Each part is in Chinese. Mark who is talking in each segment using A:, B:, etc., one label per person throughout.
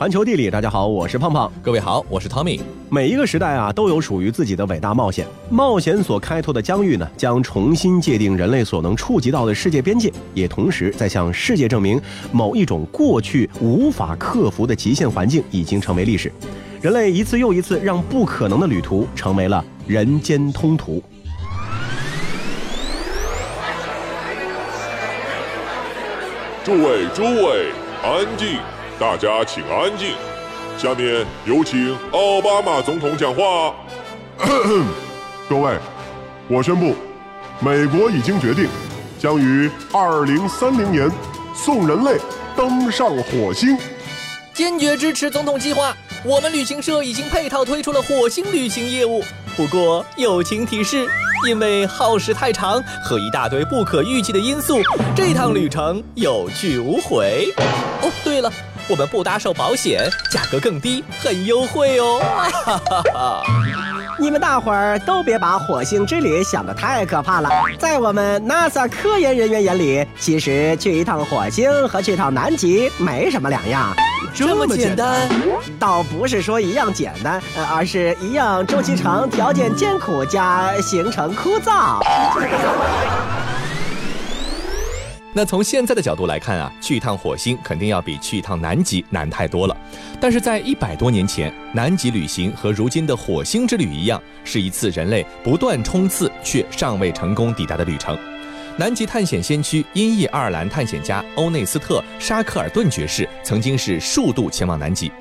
A: 环球地理，大家好，我是胖胖。
B: 各位好，我是 Tommy。
A: 每一个时代啊，都有属于自己的伟大冒险。冒险所开拓的疆域呢，将重新界定人类所能触及到的世界边界，也同时在向世界证明，某一种过去无法克服的极限环境已经成为历史。人类一次又一次让不可能的旅途成为了人间通途。
C: 诸位，诸位，安静！大家请安静。下面有请奥巴马总统讲话。
D: 各位，我宣布，美国已经决定，将于二零三零年送人类登上火星。
E: 坚决支持总统计划。我们旅行社已经配套推出了火星旅行业务。不过友情提示，因为耗时太长和一大堆不可预计的因素，这趟旅程有去无回。哦，对了。我们不搭售保险，价格更低，很优惠哦！哈哈
F: 哈！你们大伙儿都别把火星之旅想得太可怕了，在我们 NASA 科研人员眼里，其实去一趟火星和去趟南极没什么两样。
E: 这么简单？
F: 倒不是说一样简单，而是一样周期长、条件艰苦加行程枯燥。
B: 那从现在的角度来看啊，去一趟火星肯定要比去一趟南极难太多了。但是在一百多年前，南极旅行和如今的火星之旅一样，是一次人类不断冲刺却尚未成功抵达的旅程。南极探险先驱、英裔爱尔兰探险家欧内斯特·沙克尔顿爵士曾经是数度前往南极。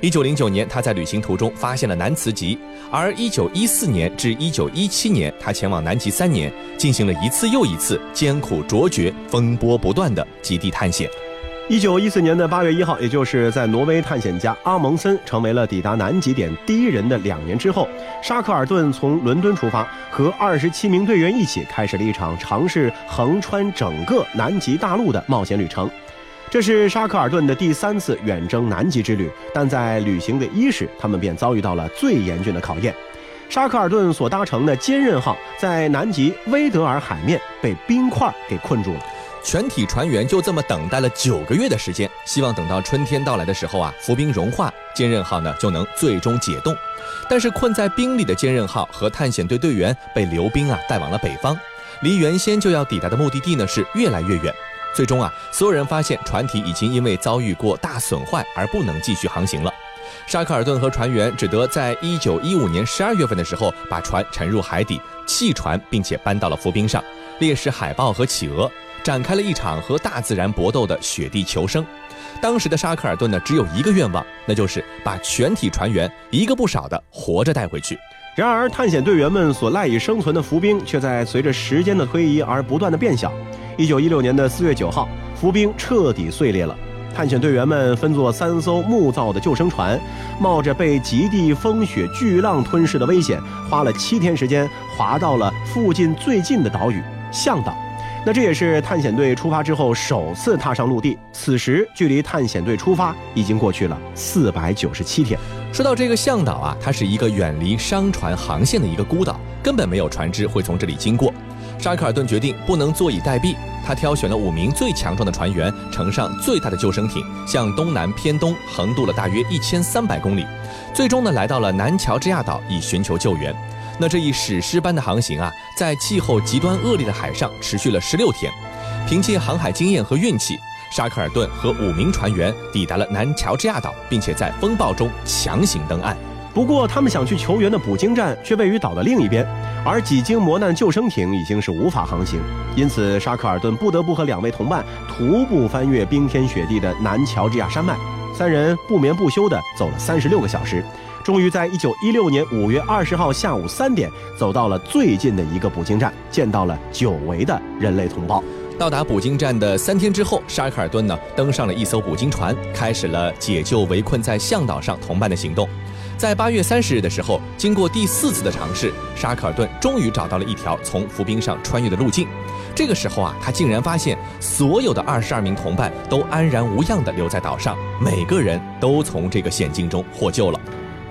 B: 一九零九年，他在旅行途中发现了南磁极，而一九一四年至一九一七年，他前往南极三年，进行了一次又一次艰苦卓绝、风波不断的极地探险。
A: 一九一四年的八月一号，也就是在挪威探险家阿蒙森成为了抵达南极点第一人的两年之后，沙克尔顿从伦敦出发，和二十七名队员一起开始了一场尝试横穿整个南极大陆的冒险旅程。这是沙克尔顿的第三次远征南极之旅，但在旅行的伊始，他们便遭遇到了最严峻的考验。沙克尔顿所搭乘的坚韧号在南极威德尔海面被冰块给困住了，
B: 全体船员就这么等待了九个月的时间，希望等到春天到来的时候啊，浮冰融化，坚韧号呢就能最终解冻。但是困在冰里的坚韧号和探险队队员被流冰啊带往了北方，离原先就要抵达的目的地呢是越来越远。最终啊，所有人发现船体已经因为遭遇过大损坏而不能继续航行了。沙克尔顿和船员只得在一九一五年十二月份的时候把船沉入海底弃船，并且搬到了浮冰上，猎食海豹和企鹅，展开了一场和大自然搏斗的雪地求生。当时的沙克尔顿呢，只有一个愿望，那就是把全体船员一个不少的活着带回去。
A: 然而，探险队员们所赖以生存的浮冰却在随着时间的推移而不断的变小。一九一六年的四月九号，浮冰彻底碎裂了。探险队员们分作三艘木造的救生船，冒着被极地风雪巨浪吞噬的危险，花了七天时间划到了附近最近的岛屿向导。那这也是探险队出发之后首次踏上陆地。此时距离探险队出发已经过去了四百九十七天。
B: 说到这个向导啊，它是一个远离商船航线的一个孤岛，根本没有船只会从这里经过。沙克尔顿决定不能坐以待毙，他挑选了五名最强壮的船员，乘上最大的救生艇，向东南偏东横渡了大约一千三百公里，最终呢来到了南乔治亚岛以寻求救援。那这一史诗般的航行啊，在气候极端恶劣的海上持续了十六天，凭借航海经验和运气，沙克尔顿和五名船员抵达了南乔治亚岛，并且在风暴中强行登岸。
A: 不过，他们想去求援的捕鲸站却位于岛的另一边，而几经磨难，救生艇已经是无法航行。因此，沙克尔顿不得不和两位同伴徒步翻越冰天雪地的南乔治亚山脉。三人不眠不休地走了三十六个小时，终于在一九一六年五月二十号下午三点，走到了最近的一个捕鲸站，见到了久违的人类同胞。
B: 到达捕鲸站的三天之后，沙克尔顿呢登上了一艘捕鲸船，开始了解救围困在向导上同伴的行动。在八月三十日的时候，经过第四次的尝试，沙克尔顿终于找到了一条从浮冰上穿越的路径。这个时候啊，他竟然发现所有的二十二名同伴都安然无恙地留在岛上，每个人都从这个险境中获救了。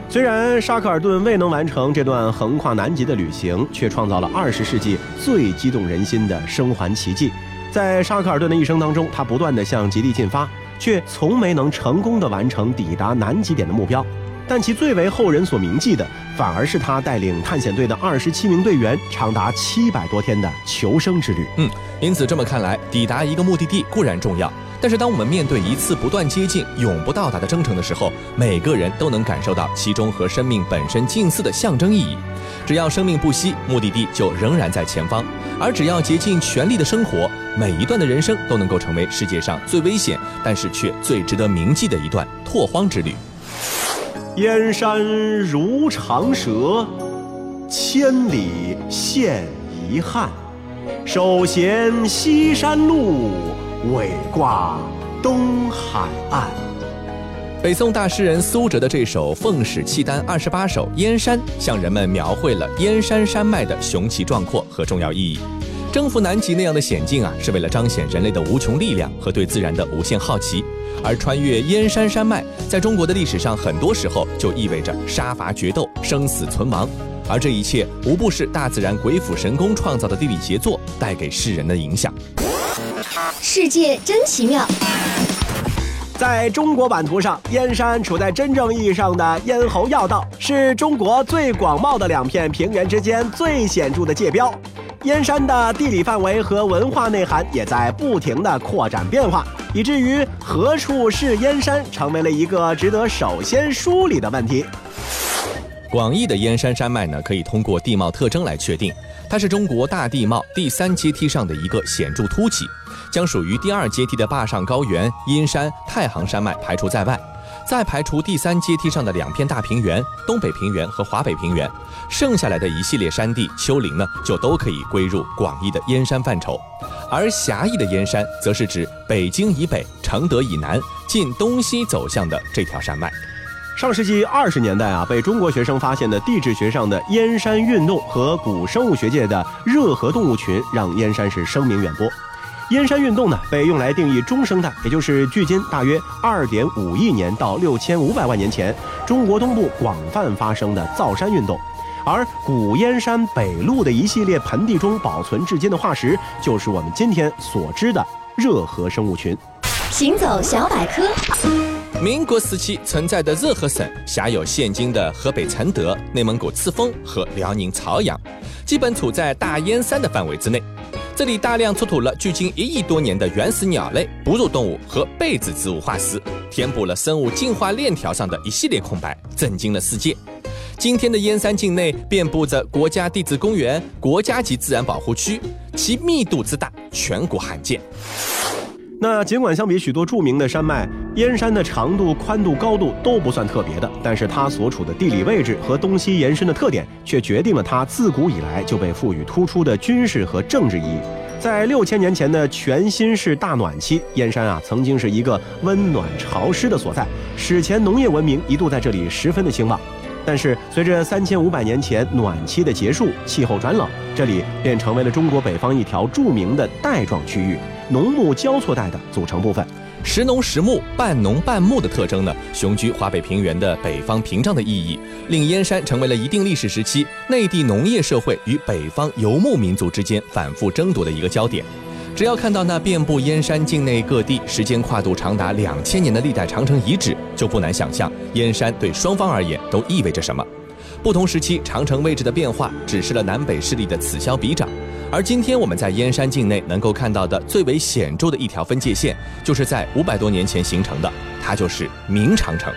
A: 虽然沙克尔顿未能完成这段横跨南极的旅行，却创造了二十世纪最激动人心的生还奇迹。在沙克尔顿的一生当中，他不断地向极地进发。却从没能成功的完成抵达南极点的目标。但其最为后人所铭记的，反而是他带领探险队的二十七名队员长达七百多天的求生之旅。
B: 嗯，因此这么看来，抵达一个目的地固然重要，但是当我们面对一次不断接近、永不到达的征程的时候，每个人都能感受到其中和生命本身近似的象征意义。只要生命不息，目的地就仍然在前方；而只要竭尽全力的生活，每一段的人生都能够成为世界上最危险，但是却最值得铭记的一段拓荒之旅。
A: 燕山如长蛇，千里现遗憾。首衔西山路，尾挂东海岸。
B: 北宋大诗人苏辙的这首《奉使契丹二十八首·燕山》，向人们描绘了燕山山脉的雄奇壮阔和重要意义。征服南极那样的险境啊，是为了彰显人类的无穷力量和对自然的无限好奇。而穿越燕山山脉，在中国的历史上，很多时候就意味着杀伐决斗、生死存亡。而这一切，无不是大自然鬼斧神工创造的地理杰作带给世人的影响。
G: 世界真奇妙。
F: 在中国版图上，燕山处在真正意义上的咽喉要道，是中国最广袤的两片平原之间最显著的界标。燕山的地理范围和文化内涵也在不停的扩展变化，以至于何处是燕山成为了一个值得首先梳理的问题。
B: 广义的燕山山脉呢，可以通过地貌特征来确定，它是中国大地貌第三阶梯上的一个显著凸起，将属于第二阶梯的坝上高原阴山、太行山脉排除在外。再排除第三阶梯上的两片大平原——东北平原和华北平原，剩下来的一系列山地、丘陵呢，就都可以归入广义的燕山范畴。而狭义的燕山，则是指北京以北、承德以南、近东西走向的这条山脉。
A: 上世纪二十年代啊，被中国学生发现的地质学上的燕山运动和古生物学界的热河动物群，让燕山是声名远播。燕山运动呢，被用来定义中生代，也就是距今大约二点五亿年到六千五百万年前，中国东部广泛发生的造山运动。而古燕山北麓的一系列盆地中保存至今的化石，就是我们今天所知的热河生物群。
G: 行走小百科：
B: 民国时期存在的热河省，辖有现今的河北承德、内蒙古赤峰和辽宁朝阳，基本处在大燕山的范围之内。这里大量出土了距今一亿多年的原始鸟类、哺乳动物和被子植物化石，填补了生物进化链条上的一系列空白，震惊了世界。今天的燕山境内遍布着国家地质公园、国家级自然保护区，其密度之大，全国罕见。
A: 那尽管相比许多著名的山脉，燕山的长度、宽度、高度都不算特别的，但是它所处的地理位置和东西延伸的特点，却决定了它自古以来就被赋予突出的军事和政治意义。在六千年前的全新世大暖期，燕山啊曾经是一个温暖潮湿的所在，史前农业文明一度在这里十分的兴旺。但是随着三千五百年前暖期的结束，气候转冷，这里便成为了中国北方一条著名的带状区域。农牧交错带的组成部分，
B: 时农时牧、半农半牧的特征呢，雄居华北平原的北方屏障的意义，令燕山成为了一定历史时期内地农业社会与北方游牧民族之间反复争夺的一个焦点。只要看到那遍布燕山境内各地、时间跨度长达两千年的历代长城遗址，就不难想象燕山对双方而言都意味着什么。不同时期长城位置的变化，指示了南北势力的此消彼长。而今天我们在燕山境内能够看到的最为显著的一条分界线，就是在五百多年前形成的，它就是明长城。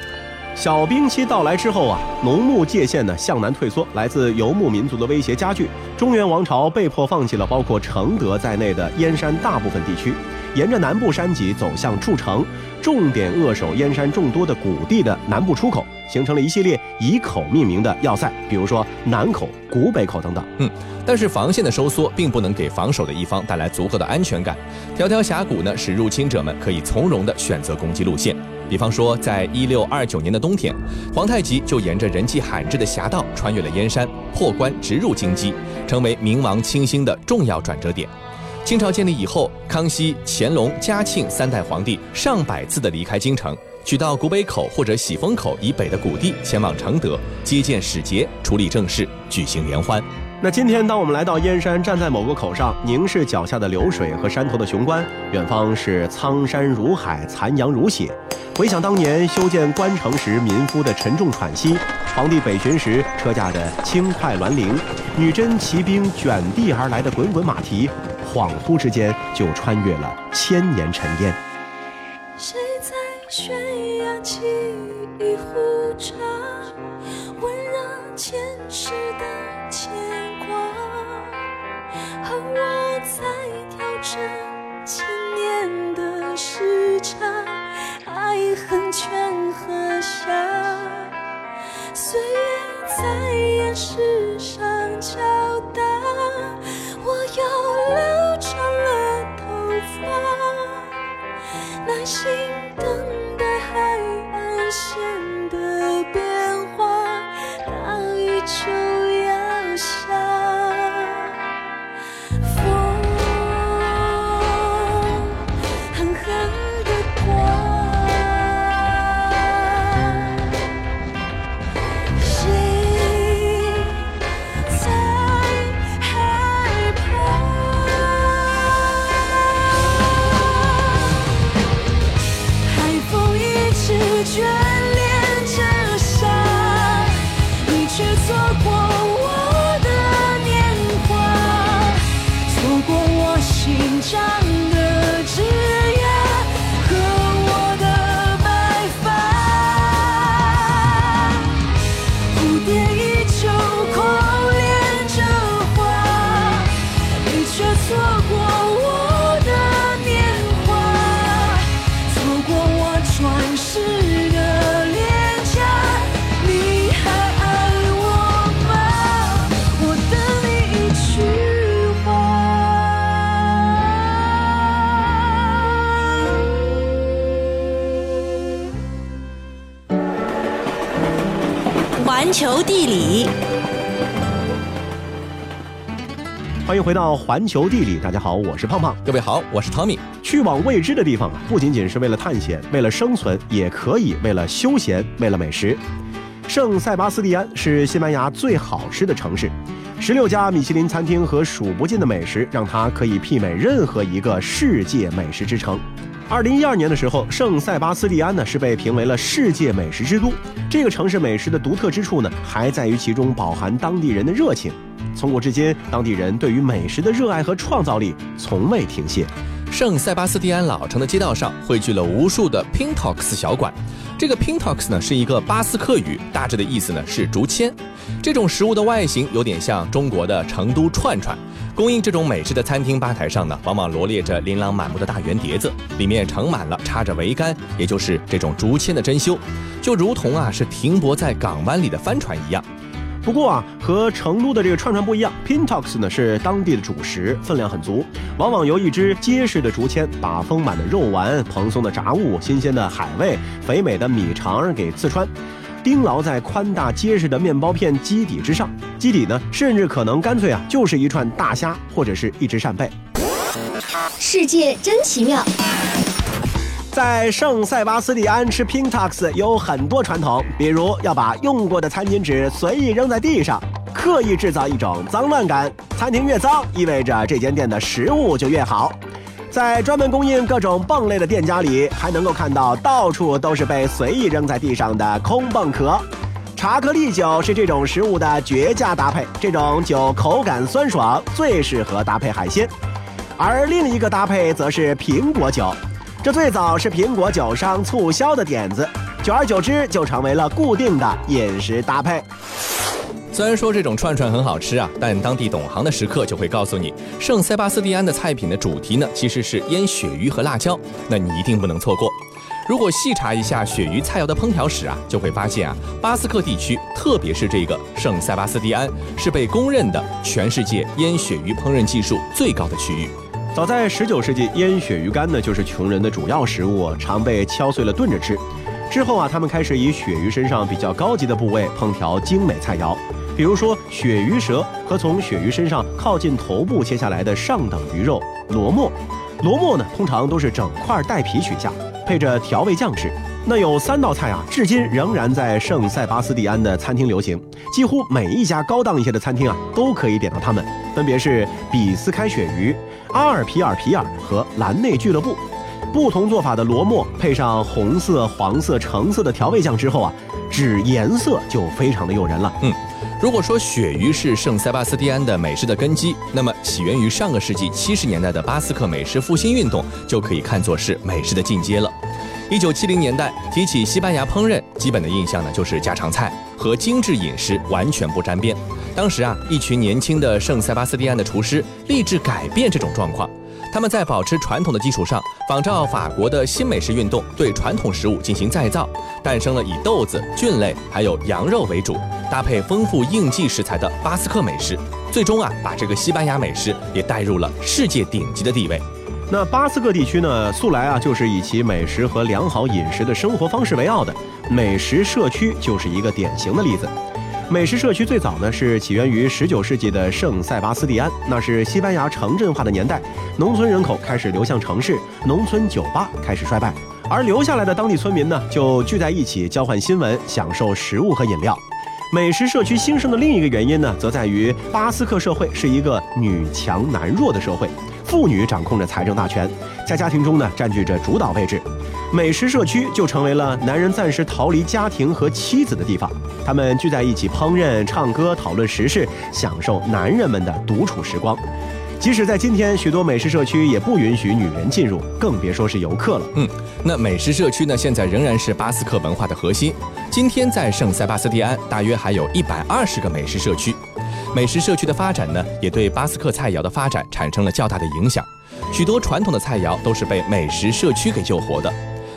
A: 小冰期到来之后啊，农牧界限呢向南退缩，来自游牧民族的威胁加剧，中原王朝被迫放弃了包括承德在内的燕山大部分地区，沿着南部山脊走向筑城，重点扼守燕山众多的谷地的南部出口。形成了一系列以口命名的要塞，比如说南口、古北口等等。
B: 嗯，但是防线的收缩并不能给防守的一方带来足够的安全感。条条峡谷呢，使入侵者们可以从容地选择攻击路线。比方说，在一六二九年的冬天，皇太极就沿着人迹罕至的峡道穿越了燕山，破关直入京畿，成为明王清兴的重要转折点。清朝建立以后，康熙、乾隆、嘉庆三代皇帝上百次的离开京城。取到古北口或者喜峰口以北的谷地，前往承德接见使节，处理政事，举行联欢。
A: 那今天，当我们来到燕山，站在某个口上，凝视脚下的流水和山头的雄关，远方是苍山如海，残阳如血。回想当年修建关城时，民夫的沉重喘息；皇帝北巡时车驾的轻快銮铃；女真骑兵卷地而来的滚滚马蹄，恍惚之间就穿越了千年尘烟。
H: 悬崖起一壶茶，温热前世的牵挂，和我在调整千年的时差，爱恨全喝下，岁月在岩石上敲打，我又留长了头发。耐心错过我的年华错过我转世的脸颊你还爱我吗我等你一句话
I: 环球地理
A: 欢迎回到环球地理，大家好，我是胖胖。
B: 各位好，我是 Tommy。
A: 去往未知的地方啊，不仅仅是为了探险，为了生存，也可以为了休闲，为了美食。圣塞巴斯蒂安是西班牙最好吃的城市，十六家米其林餐厅和数不尽的美食，让它可以媲美任何一个世界美食之城。二零一二年的时候，圣塞巴斯蒂安呢是被评为了世界美食之都。这个城市美食的独特之处呢，还在于其中饱含当地人的热情。从古至今，当地人对于美食的热爱和创造力从未停歇。
B: 圣塞巴斯蒂安老城的街道上汇聚了无数的 Pintox 小馆。这个 Pintox 呢是一个巴斯克语，大致的意思呢是竹签。这种食物的外形有点像中国的成都串串。供应这种美食的餐厅吧台上呢，往往罗列着琳琅满目的大圆碟子，里面盛满了插着桅杆，也就是这种竹签的珍馐，就如同啊是停泊在港湾里的帆船一样。
A: 不过啊，和成都的这个串串不一样，Pintox 呢是当地的主食，分量很足，往往由一只结实的竹签把丰满的肉丸、蓬松的炸物、新鲜的海味、肥美的米肠给刺穿，钉牢在宽大结实的面包片基底之上。基底呢，甚至可能干脆啊，就是一串大虾或者是一只扇贝。
G: 世界真奇妙。
F: 在圣塞巴斯蒂安吃 Pintox 有很多传统，比如要把用过的餐巾纸随意扔在地上，刻意制造一种脏乱感。餐厅越脏，意味着这间店的食物就越好。在专门供应各种蚌类的店家里，还能够看到到处都是被随意扔在地上的空蚌壳。查克利酒是这种食物的绝佳搭配，这种酒口感酸爽，最适合搭配海鲜。而另一个搭配则是苹果酒。这最早是苹果酒商促销的点子，久而久之就成为了固定的饮食搭配。
B: 虽然说这种串串很好吃啊，但当地懂行的食客就会告诉你，圣塞巴斯蒂安的菜品的主题呢其实是腌鳕鱼和辣椒，那你一定不能错过。如果细查一下鳕鱼菜肴的烹调史啊，就会发现啊，巴斯克地区，特别是这个圣塞巴斯蒂安，是被公认的全世界腌鳕鱼烹饪技术最高的区域。
A: 早在十九世纪，腌鳕鱼干呢就是穷人的主要食物，常被敲碎了炖着吃。之后啊，他们开始以鳕鱼身上比较高级的部位烹调精美菜肴，比如说鳕鱼舌和从鳕鱼身上靠近头部切下来的上等鱼肉螺末。螺末呢，通常都是整块带皮取下，配着调味酱吃。那有三道菜啊，至今仍然在圣塞巴斯蒂安的餐厅流行，几乎每一家高档一些的餐厅啊，都可以点到它们，分别是比斯开鳕鱼、阿尔皮尔皮尔和蓝内俱乐部。不同做法的螺末配上红色、黄色、橙色的调味酱之后啊，只颜色就非常的诱人了。
B: 嗯，如果说鳕鱼是圣塞巴斯蒂安的美食的根基，那么起源于上个世纪七十年代的巴斯克美食复兴运动就可以看作是美食的进阶了。一九七零年代提起西班牙烹饪，基本的印象呢就是家常菜和精致饮食完全不沾边。当时啊，一群年轻的圣塞巴斯蒂安的厨师立志改变这种状况。他们在保持传统的基础上，仿照法国的新美食运动，对传统食物进行再造，诞生了以豆子、菌类还有羊肉为主，搭配丰富应季食材的巴斯克美食。最终啊，把这个西班牙美食也带入了世界顶级的地位。
A: 那巴斯克地区呢，素来啊就是以其美食和良好饮食的生活方式为傲的，美食社区就是一个典型的例子。美食社区最早呢是起源于19世纪的圣塞巴斯蒂安，那是西班牙城镇化的年代，农村人口开始流向城市，农村酒吧开始衰败，而留下来的当地村民呢就聚在一起交换新闻，享受食物和饮料。美食社区兴盛的另一个原因呢，则在于巴斯克社会是一个女强男弱的社会，妇女掌控着财政大权，在家庭中呢占据着主导位置。美食社区就成为了男人暂时逃离家庭和妻子的地方，他们聚在一起烹饪、唱歌、讨论时事，享受男人们的独处时光。即使在今天，许多美食社区也不允许女人进入，更别说是游客了。
B: 嗯，那美食社区呢，现在仍然是巴斯克文化的核心。今天在圣塞巴斯蒂安，大约还有一百二十个美食社区。美食社区的发展呢，也对巴斯克菜肴的发展产生了较大的影响。许多传统的菜肴都是被美食社区给救活的。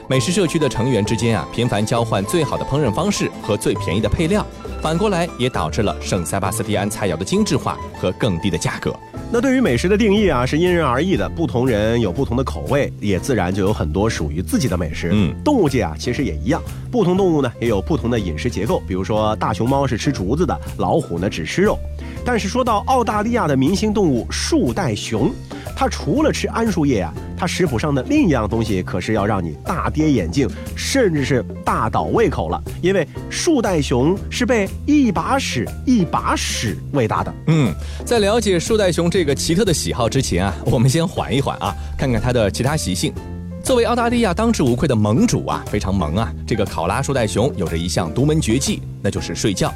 B: 美食社区的成员之间啊，频繁交换最好的烹饪方式和最便宜的配料，反过来也导致了圣塞巴斯蒂安菜肴的精致化和更低的价格。
A: 那对于美食的定义啊，是因人而异的，不同人有不同的口味，也自然就有很多属于自己的美食。
B: 嗯，
A: 动物界啊，其实也一样，不同动物呢也有不同的饮食结构，比如说大熊猫是吃竹子的，老虎呢只吃肉。但是说到澳大利亚的明星动物树袋熊。它除了吃桉树叶啊，它食谱上的另一样东西可是要让你大跌眼镜，甚至是大倒胃口了。因为树袋熊是被一把屎一把屎喂大的。
B: 嗯，在了解树袋熊这个奇特的喜好之前啊，我们先缓一缓啊，看看它的其他习性。作为澳大利亚当之无愧的盟主啊，非常萌啊！这个考拉树袋熊有着一项独门绝技，那就是睡觉。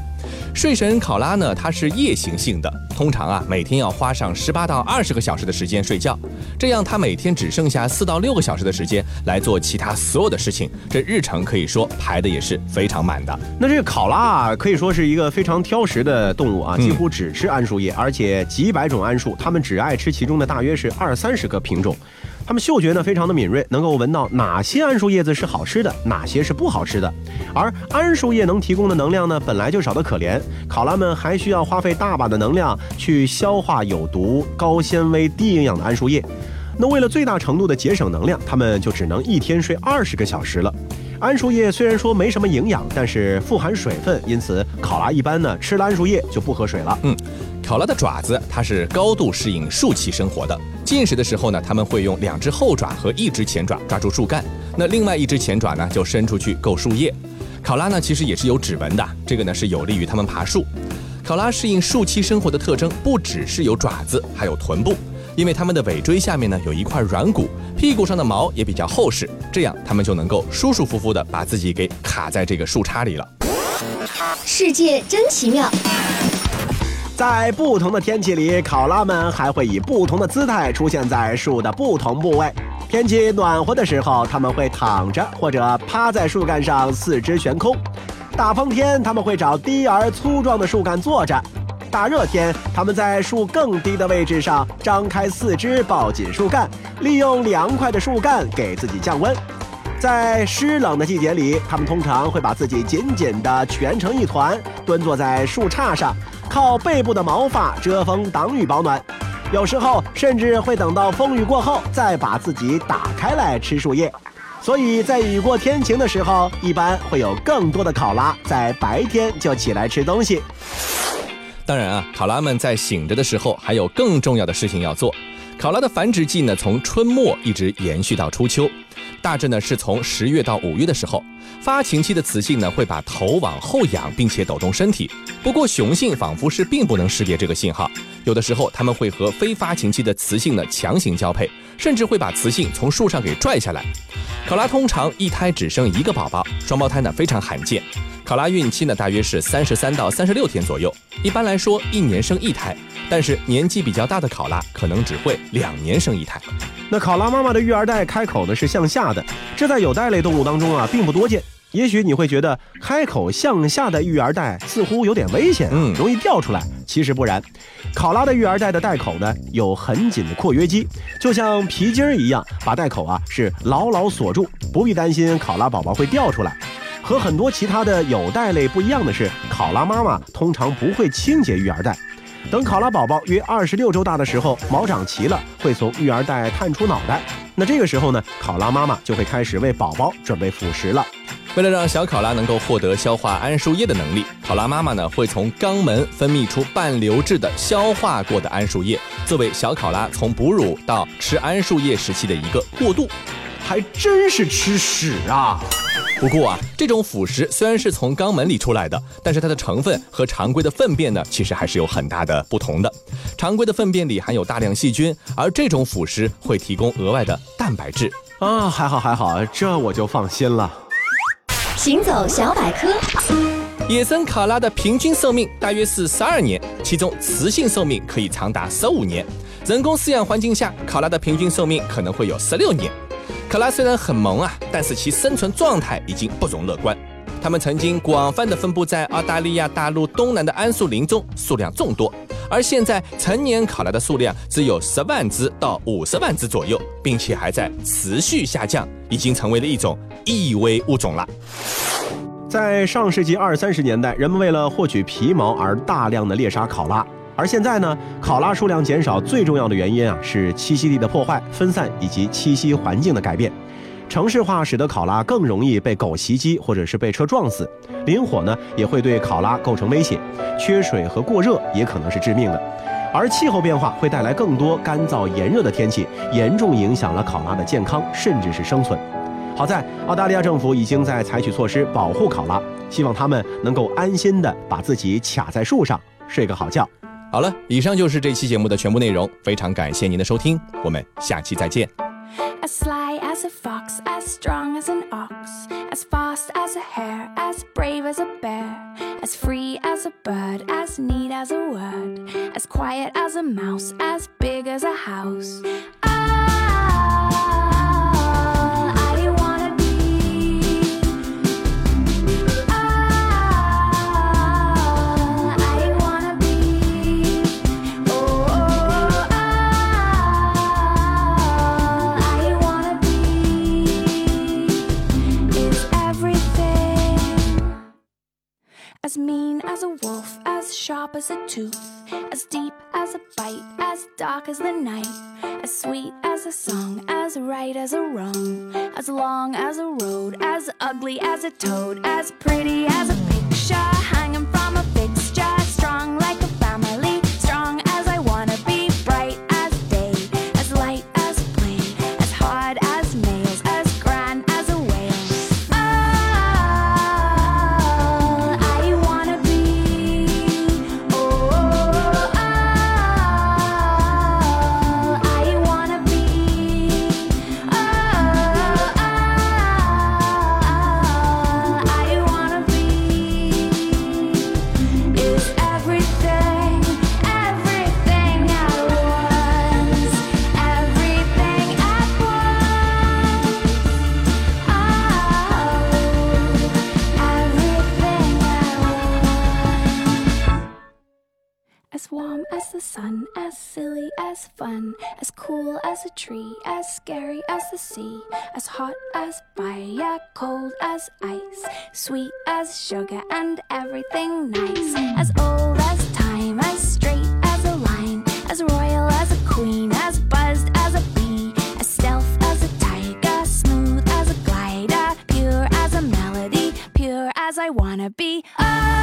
B: 睡神考拉呢，它是夜行性的，通常啊每天要花上十八到二十个小时的时间睡觉，这样它每天只剩下四到六个小时的时间来做其他所有的事情，这日程可以说排的也是非常满的。
A: 那这个考拉啊，可以说是一个非常挑食的动物啊，几乎只吃桉树叶，而且几百种桉树，它们只爱吃其中的大约是二三十个品种。它们嗅觉呢非常的敏锐，能够闻到哪些桉树叶子是好吃的，哪些是不好吃的。而桉树叶能提供的能量呢，本来就少得可怜，考拉们还需要花费大把的能量去消化有毒、高纤维、低营养的桉树叶。那为了最大程度的节省能量，它们就只能一天睡二十个小时了。桉树叶虽然说没什么营养，但是富含水分，因此考拉一般呢吃了桉树叶就不喝水了。
B: 嗯。考拉的爪子，它是高度适应树栖生活的。进食的时候呢，它们会用两只后爪和一只前爪抓住树干，那另外一只前爪呢就伸出去够树叶。考拉呢其实也是有指纹的，这个呢是有利于它们爬树。考拉适应树栖生活的特征不只是有爪子，还有臀部，因为它们的尾椎下面呢有一块软骨，屁股上的毛也比较厚实，这样它们就能够舒舒服服的把自己给卡在这个树杈里了。
G: 世界真奇妙。
F: 在不同的天气里，考拉们还会以不同的姿态出现在树的不同部位。天气暖和的时候，它们会躺着或者趴在树干上，四肢悬空；大风天，它们会找低而粗壮的树干坐着；大热天，它们在树更低的位置上张开四肢，抱紧树干，利用凉快的树干给自己降温。在湿冷的季节里，它们通常会把自己紧紧地蜷成一团，蹲坐在树杈上。靠背部的毛发遮风挡雨保暖，有时候甚至会等到风雨过后再把自己打开来吃树叶。所以在雨过天晴的时候，一般会有更多的考拉在白天就起来吃东西。
B: 当然啊，考拉们在醒着的时候还有更重要的事情要做。考拉的繁殖季呢，从春末一直延续到初秋，大致呢是从十月到五月的时候。发情期的雌性呢，会把头往后仰，并且抖动身体。不过雄性仿佛是并不能识别这个信号，有的时候他们会和非发情期的雌性呢强行交配，甚至会把雌性从树上给拽下来。考拉通常一胎只生一个宝宝，双胞胎呢非常罕见。考拉孕期呢大约是三十三到三十六天左右，一般来说一年生一胎，但是年纪比较大的考拉可能只会两年生一胎。
A: 那考拉妈妈的育儿袋开口呢是向下的，这在有袋类动物当中啊并不多见。也许你会觉得开口向下的育儿袋似乎有点危险，嗯，容易掉出来。其实不然，考拉的育儿袋的袋口呢有很紧的括约肌，就像皮筋儿一样，把袋口啊是牢牢锁住，不必担心考拉宝宝会掉出来。和很多其他的有袋类不一样的是，考拉妈妈通常不会清洁育儿袋。等考拉宝宝约二十六周大的时候，毛长齐了，会从育儿袋探出脑袋。那这个时候呢，考拉妈妈就会开始为宝宝准备辅食了。
B: 为了让小考拉能够获得消化桉树叶的能力，考拉妈妈呢会从肛门分泌出半流质的消化过的桉树叶，作为小考拉从哺乳到吃桉树叶时期的一个过渡。
A: 还真是吃屎啊！
B: 不过啊，这种腐食虽然是从肛门里出来的，但是它的成分和常规的粪便呢，其实还是有很大的不同的。常规的粪便里含有大量细菌，而这种腐蚀会提供额外的蛋白质
A: 啊。还好还好，这我就放心了。
G: 行走小百科：
B: 野生考拉的平均寿命大约是十二年，其中雌性寿命可以长达十五年。人工饲养环境下，考拉的平均寿命可能会有十六年。考拉虽然很萌啊，但是其生存状态已经不容乐观。它们曾经广泛的分布在澳大利亚大陆东南的桉树林中，数量众多。而现在成年考拉的数量只有十万只到五十万只左右，并且还在持续下降，已经成为了一种易危物种了。
A: 在上世纪二三十年代，人们为了获取皮毛而大量的猎杀考拉。而现在呢，考拉数量减少最重要的原因啊，是栖息地的破坏、分散以及栖息环境的改变。城市化使得考拉更容易被狗袭击，或者是被车撞死。林火呢，也会对考拉构成威胁。缺水和过热也可能是致命的。而气候变化会带来更多干燥炎热的天气，严重影响了考拉的健康，甚至是生存。好在澳大利亚政府已经在采取措施保护考拉，希望他们能够安心的把自己卡在树上睡个好觉。
B: 好了，以上就是这期节目的全部内容。非常感谢您的收听，我们下期再见。As sly as a fox, as strong as an ox, as fast as a hare, as brave as a bear, as free as a bird, as neat as a word, as quiet as a mouse, as big as a house. Ah. As mean as a wolf, as sharp as a tooth, as deep as a bite, as dark as the night, as sweet as a song, as right as a wrong, as long as a road, as ugly as a toad, as pretty as a picture hanging from a as scary as the sea, as hot as fire, cold as ice, sweet as sugar and everything nice, as old as time, as straight as a line, as royal as a queen,
J: as buzzed as a bee, as stealth as a tiger, smooth as a glider, pure as a melody, pure as I wanna be. Oh,